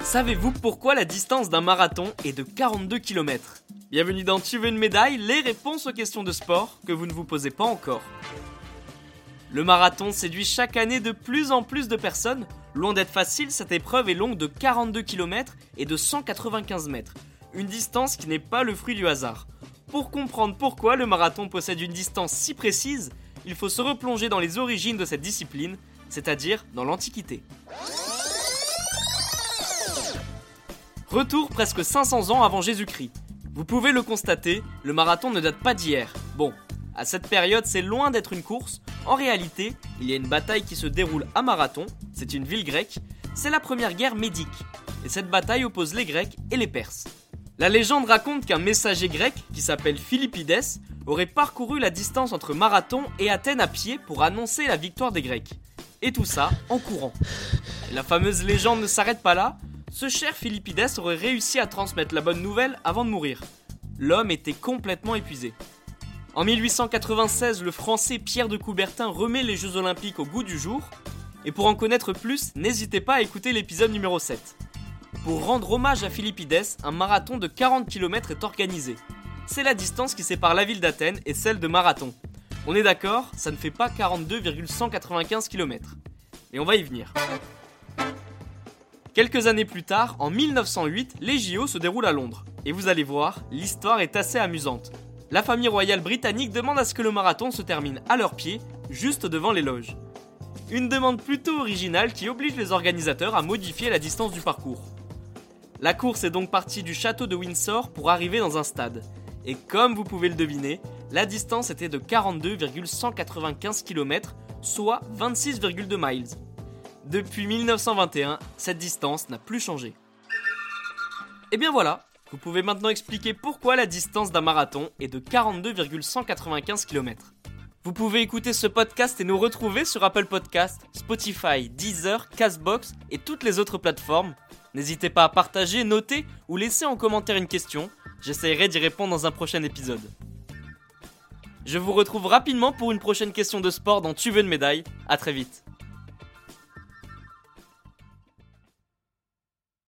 Savez-vous pourquoi la distance d'un marathon est de 42 km Bienvenue dans Tu veux une médaille Les réponses aux questions de sport que vous ne vous posez pas encore. Le marathon séduit chaque année de plus en plus de personnes. Loin d'être facile, cette épreuve est longue de 42 km et de 195 mètres. Une distance qui n'est pas le fruit du hasard. Pour comprendre pourquoi le marathon possède une distance si précise, il faut se replonger dans les origines de cette discipline, c'est-à-dire dans l'Antiquité. Retour presque 500 ans avant Jésus-Christ. Vous pouvez le constater, le marathon ne date pas d'hier. Bon, à cette période, c'est loin d'être une course. En réalité, il y a une bataille qui se déroule à Marathon, c'est une ville grecque. C'est la première guerre médique. Et cette bataille oppose les Grecs et les Perses. La légende raconte qu'un messager grec, qui s'appelle Philippides, aurait parcouru la distance entre Marathon et Athènes à pied pour annoncer la victoire des Grecs. Et tout ça en courant. la fameuse légende ne s'arrête pas là, ce cher Philippides aurait réussi à transmettre la bonne nouvelle avant de mourir. L'homme était complètement épuisé. En 1896, le français Pierre de Coubertin remet les Jeux Olympiques au goût du jour. Et pour en connaître plus, n'hésitez pas à écouter l'épisode numéro 7. Pour rendre hommage à Philippides, un marathon de 40 km est organisé. C'est la distance qui sépare la ville d'Athènes et celle de Marathon. On est d'accord, ça ne fait pas 42,195 km. Et on va y venir. Quelques années plus tard, en 1908, les JO se déroulent à Londres. Et vous allez voir, l'histoire est assez amusante. La famille royale britannique demande à ce que le marathon se termine à leurs pieds, juste devant les loges. Une demande plutôt originale qui oblige les organisateurs à modifier la distance du parcours. La course est donc partie du château de Windsor pour arriver dans un stade. Et comme vous pouvez le deviner, la distance était de 42,195 km, soit 26,2 miles. Depuis 1921, cette distance n'a plus changé. Et bien voilà, vous pouvez maintenant expliquer pourquoi la distance d'un marathon est de 42,195 km. Vous pouvez écouter ce podcast et nous retrouver sur Apple Podcast, Spotify, Deezer, Castbox et toutes les autres plateformes. N'hésitez pas à partager, noter ou laisser en commentaire une question. J'essaierai d'y répondre dans un prochain épisode. Je vous retrouve rapidement pour une prochaine question de sport dans Tu veux une médaille. A très vite.